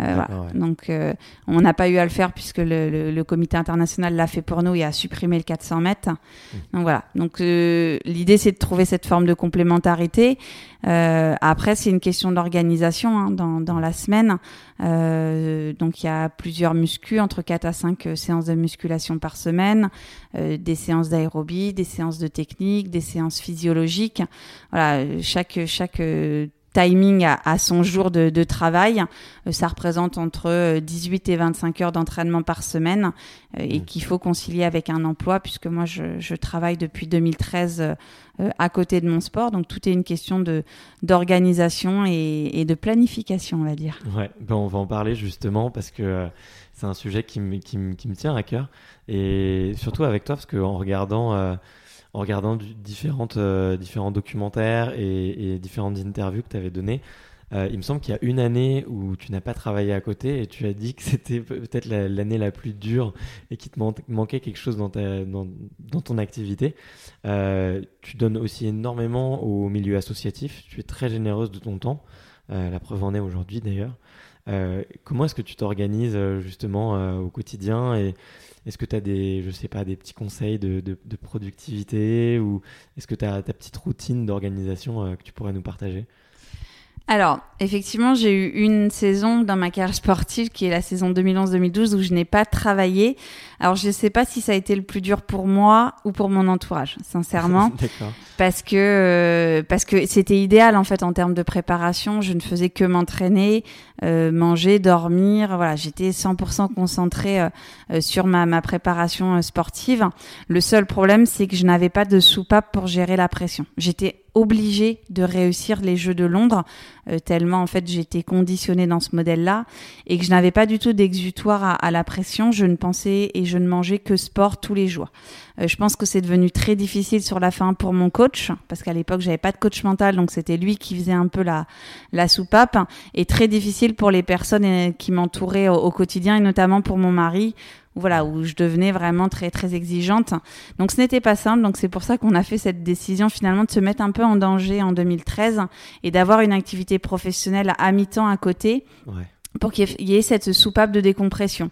Euh, Donc, euh, on n'a pas eu à le faire puisque le, le, comité international l'a fait pour nous et a supprimé le 400 mètres. Mmh. Donc voilà. Donc euh, l'idée c'est de trouver cette forme de complémentarité. après, c'est une question d'organisation hein, dans, dans, la semaine. donc il y a plusieurs muscles, entre 4 à 5 séances de musculation par semaine, des séances d'aérobie, des séances de technique, des séances physiologiques. Voilà, chaque chaque timing à, son jour de, de, travail. Euh, ça représente entre 18 euh, et 25 heures d'entraînement par semaine euh, et mmh. qu'il faut concilier avec un emploi puisque moi je, je travaille depuis 2013 à côté de mon sport. Donc tout est une question de d'organisation et, et, de planification, on va dire. Ouais, ben on va en parler justement parce que c'est un sujet qui me, qui, qui me tient à cœur et surtout avec toi parce qu'en regardant en regardant différentes, euh, différents documentaires et, différentes interviews que tu avais données. Euh, il me semble qu'il y a une année où tu n'as pas travaillé à côté et tu as dit que c'était peut-être l'année la, plus dure et qu'il te manquait quelque chose dans, ta, dans, dans ton activité. Euh, tu donnes aussi énormément au milieu associatif. Tu es très généreuse de ton temps. la preuve en est aujourd'hui d'ailleurs. comment est-ce que tu t'organises justement au quotidien et, est-ce que tu as des, je sais pas, des petits conseils de, productivité ou est-ce que tu as ta petite routine d'organisation euh, que tu pourrais nous partager? Alors, effectivement, j'ai eu une saison dans ma carrière sportive qui est la saison 2011-2012 où je n'ai pas travaillé. Alors, je ne sais pas si ça a été le plus dur pour moi ou pour mon entourage, sincèrement. parce que euh, parce que c'était idéal en fait en termes de préparation. Je ne faisais que m'entraîner, euh, manger, dormir. Voilà, j'étais 100% concentrée euh, sur ma, ma préparation sportive. Le seul problème, c'est que je n'avais pas de soupape pour gérer la pression. J'étais obligée de réussir les Jeux de Londres, euh, tellement en fait j'étais conditionnée dans ce modèle-là et que je n'avais pas du tout d'exutoire à, la pression. Je ne pensais et je ne mangeais que sport tous les jours. Euh, je pense que c'est devenu très difficile sur la fin pour mon coach parce qu'à l'époque j'avais pas de coach mental, donc c'était lui qui faisait un peu la la soupape et très difficile pour les personnes euh, qui m'entouraient au quotidien et notamment pour mon mari voilà, où je devenais vraiment très très exigeante. Donc ce n'était pas simple, donc c'est pour ça qu'on a fait cette décision finalement de se mettre un peu en danger en 2013 et d'avoir une activité professionnelle à mi-temps à côté. Pour qu'il y ait cette soupape de décompression,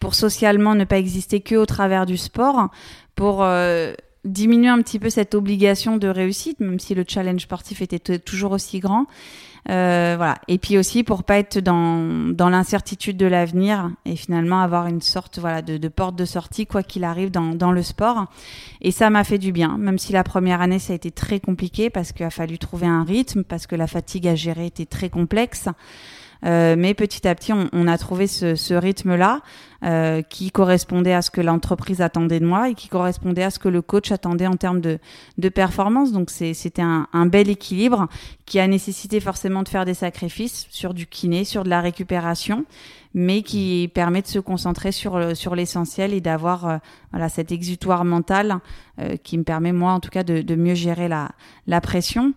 pour socialement ne pas exister que au travers du sport, pour euh, diminuer un petit peu cette obligation de réussite, même si le challenge sportif était toujours aussi grand, euh, voilà. Et puis aussi pour pas être dans, dans l'incertitude de l'avenir et finalement avoir une sorte voilà de, de porte de sortie quoi qu'il arrive dans, dans le sport. Et ça m'a fait du bien, même si la première année ça a été très compliqué parce qu'il a fallu trouver un rythme, parce que la fatigue à gérer était très complexe. Euh, mais petit à petit, on, on a trouvé ce, ce rythme-là euh, qui correspondait à ce que l'entreprise attendait de moi et qui correspondait à ce que le coach attendait en termes de, de performance. Donc c'était un, un, bel équilibre qui a nécessité forcément de faire des sacrifices sur du kiné, sur de la récupération, mais qui permet de se concentrer sur, sur l'essentiel et d'avoir euh, voilà, cet exutoire mental euh, qui me permet, moi en tout cas, de, de mieux gérer la, la pression.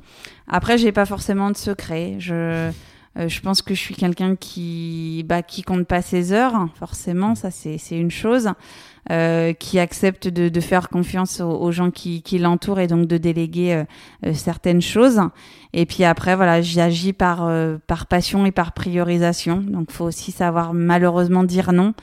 Après, j'ai pas forcément de secret. Je euh, je pense que je suis quelqu'un qui, bah, qui compte pas ses heures, forcément, ça c'est une chose, euh, qui accepte de, de faire confiance aux, gens qui, qui l'entourent et donc de déléguer euh, euh, certaines choses. Et puis après, voilà, j'agis par, par passion et par priorisation. Donc, faut aussi savoir malheureusement dire non.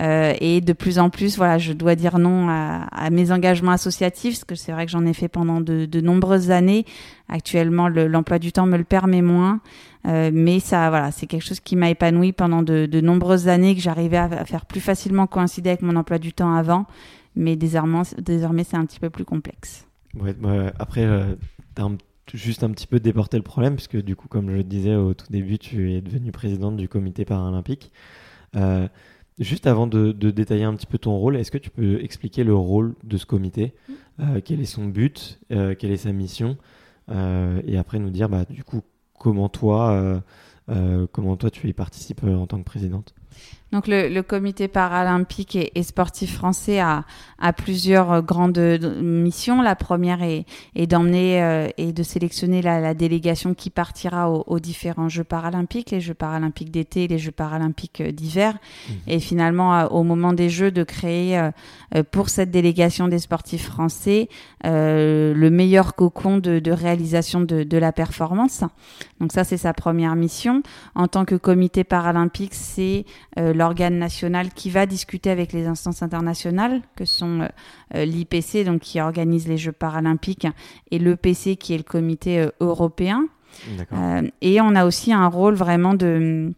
Euh, et de plus en plus, voilà, je dois dire non à, mes engagements associatifs, parce que c'est vrai que j'en ai fait pendant de, de nombreuses années. Actuellement, l'emploi du temps me le permet moins, euh, mais ça, voilà, c'est quelque chose qui m'a épanoui pendant de, de, nombreuses années, que j'arrivais à, faire plus facilement coïncider avec mon emploi du temps avant. Mais désormais, désormais c'est un petit peu plus complexe. Après, euh, juste un petit peu déporté le problème, puisque du coup, comme je le disais au tout début, tu es devenu présidente du comité paralympique. Juste avant de, détailler un petit peu ton rôle, est-ce que tu peux expliquer le rôle de ce comité mm. euh, Quel est son but Quelle est sa mission Et après nous dire, bah, du coup, comment toi, comment toi tu y participes en tant que présidente? Donc le, comité paralympique et, sportif français a, a, plusieurs grandes missions. La première est, est d'emmener euh, et de sélectionner la, délégation qui partira aux, différents Jeux paralympiques, les Jeux paralympiques d'été et les Jeux paralympiques euh, d'hiver. Mmh. Et finalement, au moment des Jeux, de créer euh, pour cette délégation des sportifs français le meilleur cocon de, de réalisation de, de, la performance. Donc ça, c'est sa première mission. En tant que comité paralympique, c'est l'organe national qui va discuter avec les instances internationales, que sont euh, euh, l'IPC, donc qui organise les Jeux paralympiques, et l'EPC, qui est le comité euh, européen. et on a aussi un rôle vraiment de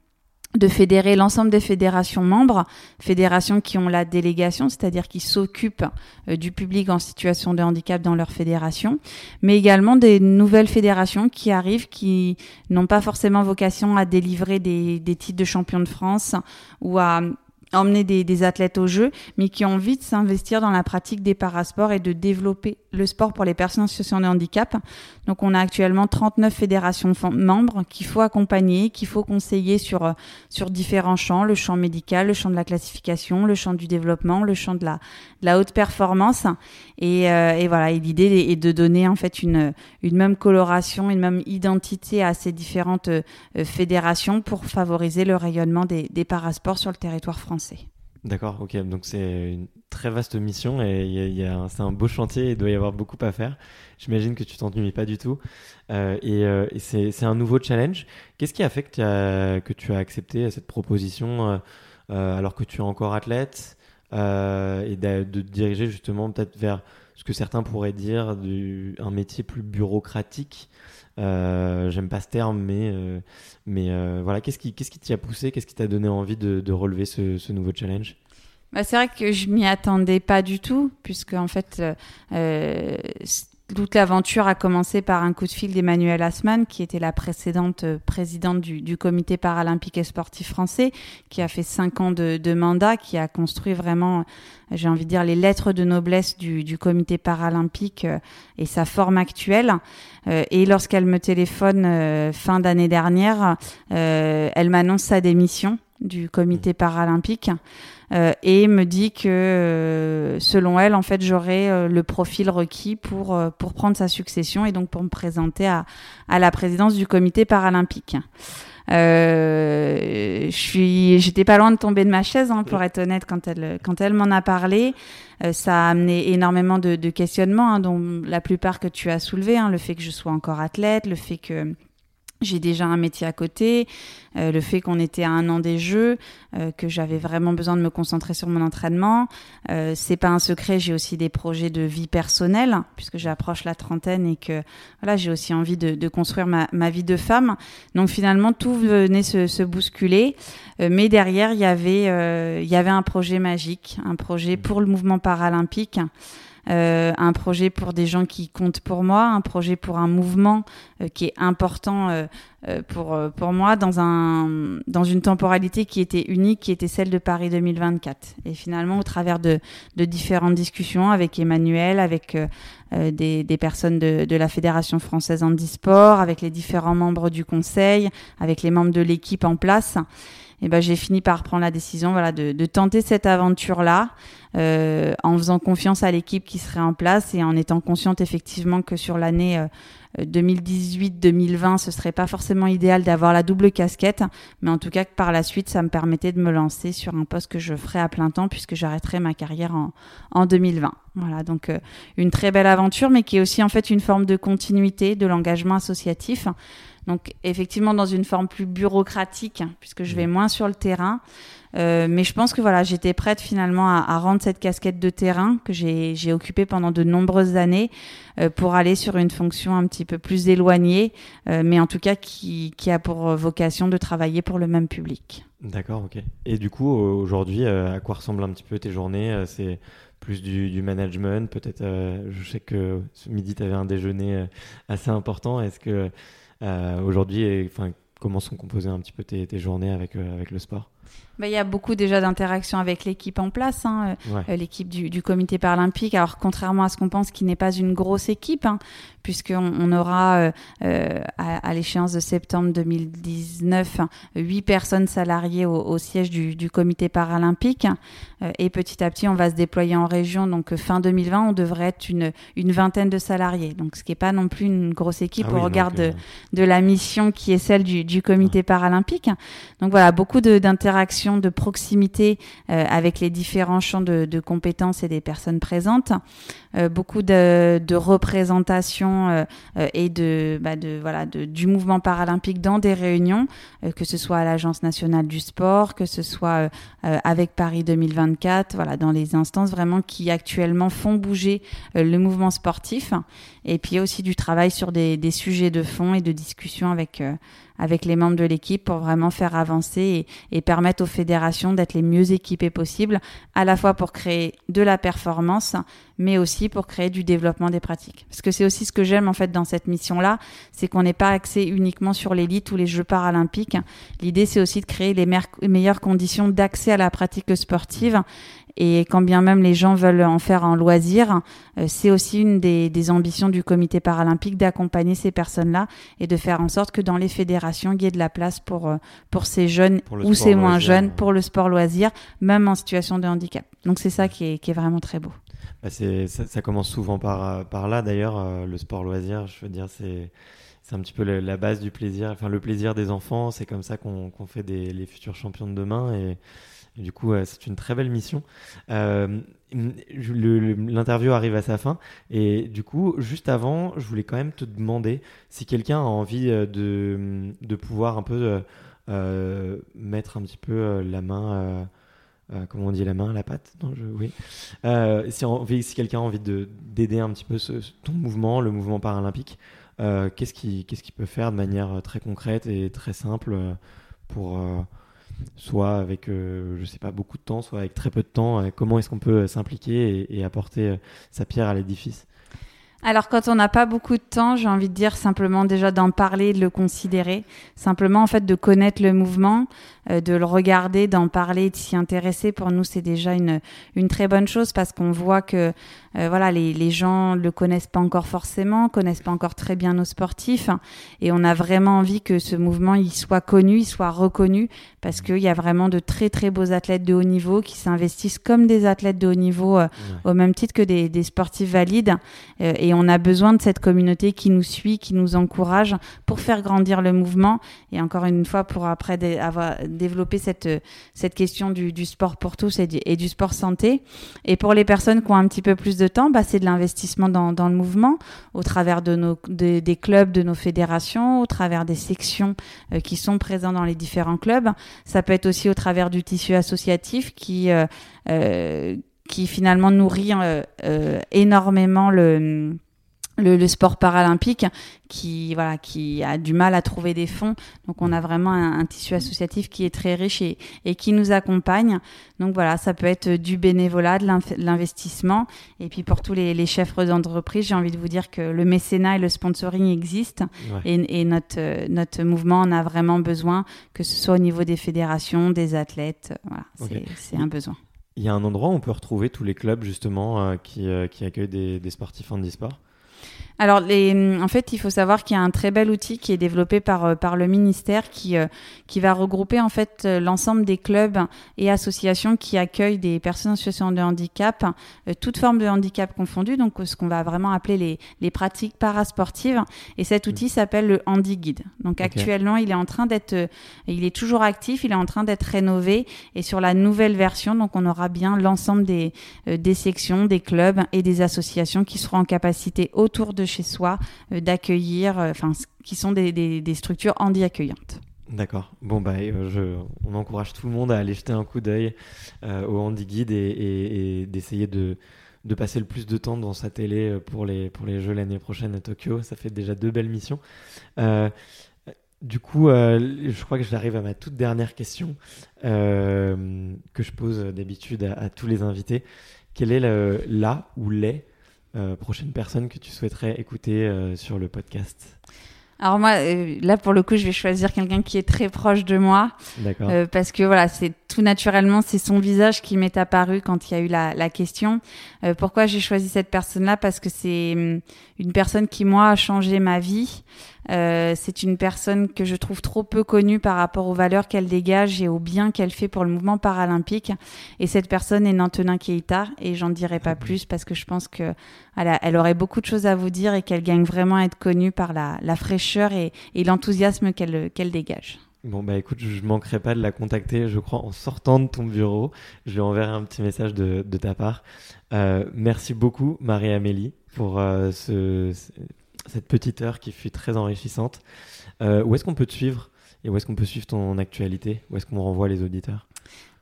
de fédérer l'ensemble des fédérations membres, fédérations qui ont la délégation, c'est-à-dire qui s'occupent du public en situation de handicap dans leur fédération, mais également des nouvelles fédérations qui arrivent, qui n'ont pas forcément vocation à délivrer des, des titres de champion de France ou à emmener des, des, athlètes au jeu, mais qui ont envie de s'investir dans la pratique des parasports et de développer le sport pour les personnes en situation de handicap. Donc on a actuellement 39 fédérations membres qu'il faut accompagner, qu'il faut conseiller sur, euh, sur différents champs, le champ médical, le champ de la classification, le champ du développement, le champ de la, de la haute performance. Et, euh, et voilà, et l'idée est de donner en fait une, une même coloration, une même identité à ces différentes euh, fédérations pour favoriser le rayonnement des, des parasports sur le territoire français. D'accord, ok. Donc c'est une très vaste mission et c'est un beau chantier et il doit y avoir beaucoup à faire. J'imagine que tu t'ennuies pas du tout. Euh, et, euh, c'est, un nouveau challenge. Qu'est-ce qui a fait que tu as, accepté cette proposition euh, alors que tu es encore athlète et de, de, diriger justement peut-être vers ce que certains pourraient dire du, un métier plus bureaucratique euh, j'aime pas ce terme, mais, euh, euh, voilà, qu'est-ce qui qu'est-ce t'y a poussé Qu'est-ce qui t'a donné envie de, relever ce, ce, nouveau challenge? Bah, C'est vrai que je m'y attendais pas du tout, puisque en fait, toute l'aventure a commencé par un coup de fil d'Emmanuel Asman, qui était la précédente présidente du, comité paralympique et sportif français, qui a fait cinq ans de, mandat, qui a construit vraiment j'ai envie de dire, les lettres de noblesse du, comité paralympique euh, et sa forme actuelle. Euh, et lorsqu'elle me téléphone euh, fin d'année dernière, elle m'annonce sa démission du comité paralympique. et me dit que selon elle, en fait, j'aurais le profil requis pour pour prendre sa succession et donc pour me présenter à, à la présidence du comité paralympique. Euh, je suis, j'étais pas loin de tomber de ma chaise, hein, pour être honnête, quand elle, quand elle m'en a parlé. Euh, ça a amené énormément de, questionnements, hein, dont la plupart que tu as soulevés, hein, le fait que je sois encore athlète, le fait que j'ai déjà un métier à côté, euh, le fait qu'on était à un an des Jeux, euh, que j'avais vraiment besoin de me concentrer sur mon entraînement. Euh, c'est pas un secret, j'ai aussi des projets de vie personnelle puisque j'approche la trentaine et que voilà, j'ai aussi envie de, de construire ma, ma, vie de femme. Donc finalement, tout venait se, se bousculer, euh, mais derrière il y avait il y avait un projet magique, un projet pour le mouvement paralympique. Euh, un projet pour des gens qui comptent pour moi, un projet pour un mouvement euh, qui est important euh, pour, pour moi dans, un, dans une temporalité qui était unique, qui était celle de Paris 2024. Et finalement, au travers de, de différentes discussions avec Emmanuel, avec des, des, personnes de, de, la Fédération française handisport, avec les différents membres du conseil, avec les membres de l'équipe en place, et ben j'ai fini par prendre la décision voilà de, de tenter cette aventure là euh, en faisant confiance à l'équipe qui serait en place et en étant consciente effectivement que sur l'année 2018-2020 euh, ce serait pas forcément idéal d'avoir la double casquette. Mais en tout cas que par la suite ça me permettait de me lancer sur un poste que je ferais à plein temps puisque j'arrêterai ma carrière en, en 2020 voilà donc euh, une très belle aventure mais qui est aussi en fait une forme de continuité de l'engagement associatif donc effectivement dans une forme plus bureaucratique, hein, puisque je vais mmh. moins sur le terrain. Euh, mais je pense que voilà, j'étais prête finalement à, à, rendre cette casquette de terrain que j'ai occupée pendant de nombreuses années euh, pour aller sur une fonction un petit peu plus éloignée, euh, mais en tout cas qui, qui, a pour vocation de travailler pour le même public. D'accord, ok. Et du coup, aujourd'hui, à quoi ressemblent un petit peu tes journées? C'est plus du, du management. Peut-être, je sais que ce midi, tu avais un déjeuner assez important. Est-ce que aujourd'hui, enfin, comment sont composées un petit peu tes, tes journées avec, avec le sport? Il y a beaucoup déjà d'interactions avec l'équipe en place, hein, euh, l'équipe du, du, comité paralympique. Alors contrairement à ce qu'on pense, qui n'est pas une grosse équipe, hein, puisqu'on on aura euh, euh, à, à l'échéance de septembre 2019 huit personnes salariées au, au siège du, du, comité paralympique. et petit à petit, on va se déployer en région. Donc fin 2020, on devrait être une, une vingtaine de salariés. Donc ce qui n'est pas non plus une grosse équipe ah au regard de, de, la mission qui est celle du, du comité paralympique. Donc voilà, beaucoup d'interactions de proximité euh, avec les différents champs de, compétences et des personnes présentes, euh, beaucoup de, de représentation euh, et de, bah, voilà du mouvement paralympique dans des réunions, que ce soit à l'Agence nationale du sport, que ce soit avec Paris 2024, voilà dans les instances vraiment qui actuellement font bouger le mouvement sportif, et puis aussi du travail sur des sujets de fond et de discussion avec avec les membres de l'équipe pour vraiment faire avancer et, et permettre aux fédérations d'être les mieux équipées possibles, à la fois pour créer de la performance, mais aussi pour créer du développement des pratiques. Parce que c'est aussi ce que j'aime en fait dans cette mission-là, c'est qu'on n'est pas axé uniquement sur l'élite ou les Jeux paralympiques. L'idée, c'est aussi de créer les meilleures conditions d'accès à la pratique sportive et quand bien même les gens veulent en faire un loisir, euh, c'est aussi une des, des, ambitions du comité paralympique d'accompagner ces personnes-là et de faire en sorte que dans les fédérations, il y ait de la place pour, euh, pour ces jeunes ou ces moins jeunes, pour le sport loisir, même en situation de handicap. Donc c'est ça qui est, qui est vraiment très beau. Bah ça, ça, commence souvent par, par là d'ailleurs, euh, le sport loisir, je veux dire, c'est c'est un petit peu la, base du plaisir, enfin le plaisir des enfants, c'est comme ça qu'on fait des, les futurs champions de demain et, du coup, c'est une très belle mission. Euh, L'interview arrive à sa fin et du coup, juste avant, je voulais quand même te demander si quelqu'un a envie euh, de, pouvoir un peu euh, euh mettre un petit peu euh, la main. Euh, euh, comment on dit la main, la patte je, Oui. si, quelqu'un a envie d'aider un petit peu ton mouvement, le mouvement paralympique, qu'est-ce qu'il qu qui peut faire de manière très concrète et très simple pour soit avec, euh, je sais pas, beaucoup de temps, soit avec très peu de temps. Euh, comment est-ce qu'on peut euh, s'impliquer et, apporter sa pierre à l'édifice? Alors quand on n'a pas beaucoup de temps, j'ai envie de dire simplement déjà d'en parler, de le considérer, simplement en fait de connaître le mouvement, euh, de le regarder, d'en parler, de s'y intéresser. Pour nous, c'est déjà une une très bonne chose parce qu'on voit que euh, voilà les, les gens le connaissent pas encore forcément, connaissent pas encore très bien nos sportifs, et on a vraiment envie que ce mouvement il soit connu, il soit reconnu parce qu'il y a vraiment de très très beaux athlètes de haut niveau qui s'investissent comme des athlètes de haut niveau euh, au même titre que des, des sportifs valides. et et on a besoin de cette communauté qui nous suit, qui nous encourage pour faire grandir le mouvement et encore une fois pour après avoir développé cette cette question du, du sport pour tous et du, sport santé. Et pour les personnes qui ont un petit peu plus de temps, bah, c'est de l'investissement dans, dans, le mouvement au travers de nos de, des clubs, de nos fédérations, au travers des sections euh, qui sont présents dans les différents clubs. Ça peut être aussi au travers du tissu associatif qui euh, euh, qui finalement nourrit euh, euh, énormément le, le, sport paralympique qui voilà qui a du mal à trouver des fonds. Donc on a vraiment un, tissu associatif qui est très riche et, et, qui nous accompagne. Donc voilà ça peut être du bénévolat de l'investissement. Et puis pour tous les, les chefs d'entreprise j'ai envie de vous dire que le mécénat et le sponsoring existent. Et, et, notre notre mouvement en a vraiment besoin que ce soit au niveau des fédérations des athlètes voilà c'est un besoin. Il y a un endroit où on peut retrouver tous les clubs justement euh, qui, euh, qui, accueillent des, des sportifs handisport alors, les, en fait, il faut savoir qu'il y a un très bel outil qui est développé par, euh, par le ministère qui, euh, qui va regrouper en fait euh, l'ensemble des clubs et associations qui accueillent des personnes en situation de handicap, toute forme de handicap confondu, donc ce qu'on va vraiment appeler les, les pratiques parasportives. Et cet mmh. outil s'appelle le Handi Guide. Donc actuellement, il est en train d'être, il est toujours actif, il est en train d'être rénové. Et sur la nouvelle version, donc on aura bien l'ensemble des, des sections, des clubs et des associations qui seront en capacité autour de chez soi, euh, d'accueillir, euh, enfin, qui sont des, structures handi-accueillantes. D'accord. Bon, bah, euh, on encourage tout le monde à aller jeter un coup d'œil au Handi Guide et, d'essayer de, de, passer le plus de temps dans sa télé pour les, pour les Jeux l'année prochaine à Tokyo. Ça fait déjà deux belles missions. du coup, je crois que j'arrive à ma toute dernière question que je pose d'habitude à, tous les invités. quelle est le, la ou les euh, prochaines personnes que tu souhaiterais écouter euh, sur le podcast? Alors moi, euh, là pour le coup, je vais choisir quelqu'un qui est très proche de moi, D'accord. parce que voilà, c'est tout naturellement, c'est son visage qui m'est apparu quand il y a eu la, la question. Euh, pourquoi j'ai choisi cette personne-là? Parce que c'est hum, une personne qui moi a changé ma vie. Euh, c'est une personne que je trouve trop peu connue par rapport aux valeurs qu'elle dégage et au bien qu'elle fait pour le mouvement paralympique. Et cette personne est Nantenin Keita, et j'en dirai pas plus parce que je pense que elle, elle aurait beaucoup de choses à vous dire et qu'elle gagne vraiment à être connue par la, la fraîcheur et, et l'enthousiasme qu'elle qu'elle dégage. Bon, bah écoute, je manquerai pas de la contacter, je crois, en sortant de ton bureau. Je lui enverrai un petit message de, ta part. Euh, merci beaucoup, Marie-Amélie, pour euh, ce- ce- cette petite heure qui fut très enrichissante. Euh, où est-ce qu'on peut te suivre et où est-ce qu'on peut suivre ton actualité? Où est-ce qu'on renvoie les auditeurs?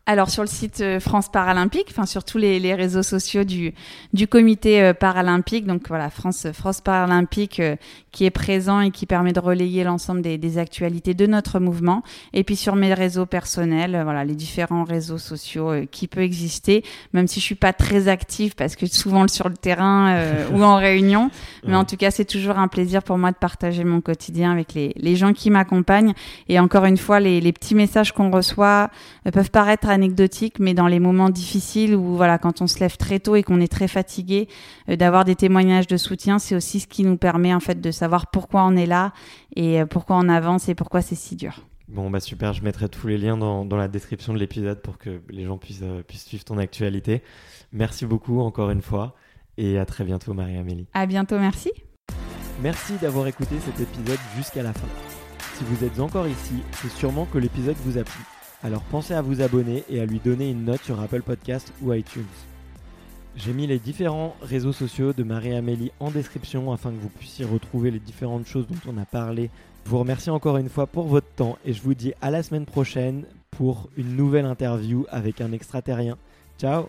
Alors sur le site euh, France Paralympique, enfin sur tous les, les réseaux sociaux du, du comité euh, paralympique, donc voilà France France Paralympique euh, qui est présent et qui permet de relayer l'ensemble des, des actualités de notre mouvement. Et puis sur mes réseaux personnels, euh, voilà les différents réseaux sociaux qui peuvent exister, même si je suis pas très active parce que souvent sur le terrain ou en réunion, mais Ouais. en tout cas c'est toujours un plaisir pour moi de partager mon quotidien avec les, les gens qui m'accompagnent. Et encore une fois, les, les petits messages qu'on reçoit peuvent paraître anecdotiques, mais dans les moments difficiles où, voilà, quand on se lève très tôt et qu'on est très fatigué, euh, d'avoir des témoignages de soutien, c'est aussi ce qui nous permet en fait de savoir pourquoi on est là et euh, pourquoi on avance et pourquoi c'est si dur. Bon, bah super, je mettrai tous les liens dans, dans la description de l'épisode pour que les gens puissent, euh, puissent suivre ton actualité. Merci beaucoup encore une fois et à très bientôt, Marie-Amélie. À bientôt, merci. Merci d'avoir écouté cet épisode jusqu'à la fin. Si vous êtes encore ici, c'est sûrement que l'épisode vous a plu. Alors pensez à vous abonner et à lui donner une note sur Apple Podcast ou iTunes. J'ai mis les différents réseaux sociaux de Marie-Amélie en description afin que vous puissiez retrouver les différentes choses dont on a parlé. Je vous remercie encore une fois pour votre temps et je vous dis à la semaine prochaine pour une nouvelle interview avec un extraterrien. Ciao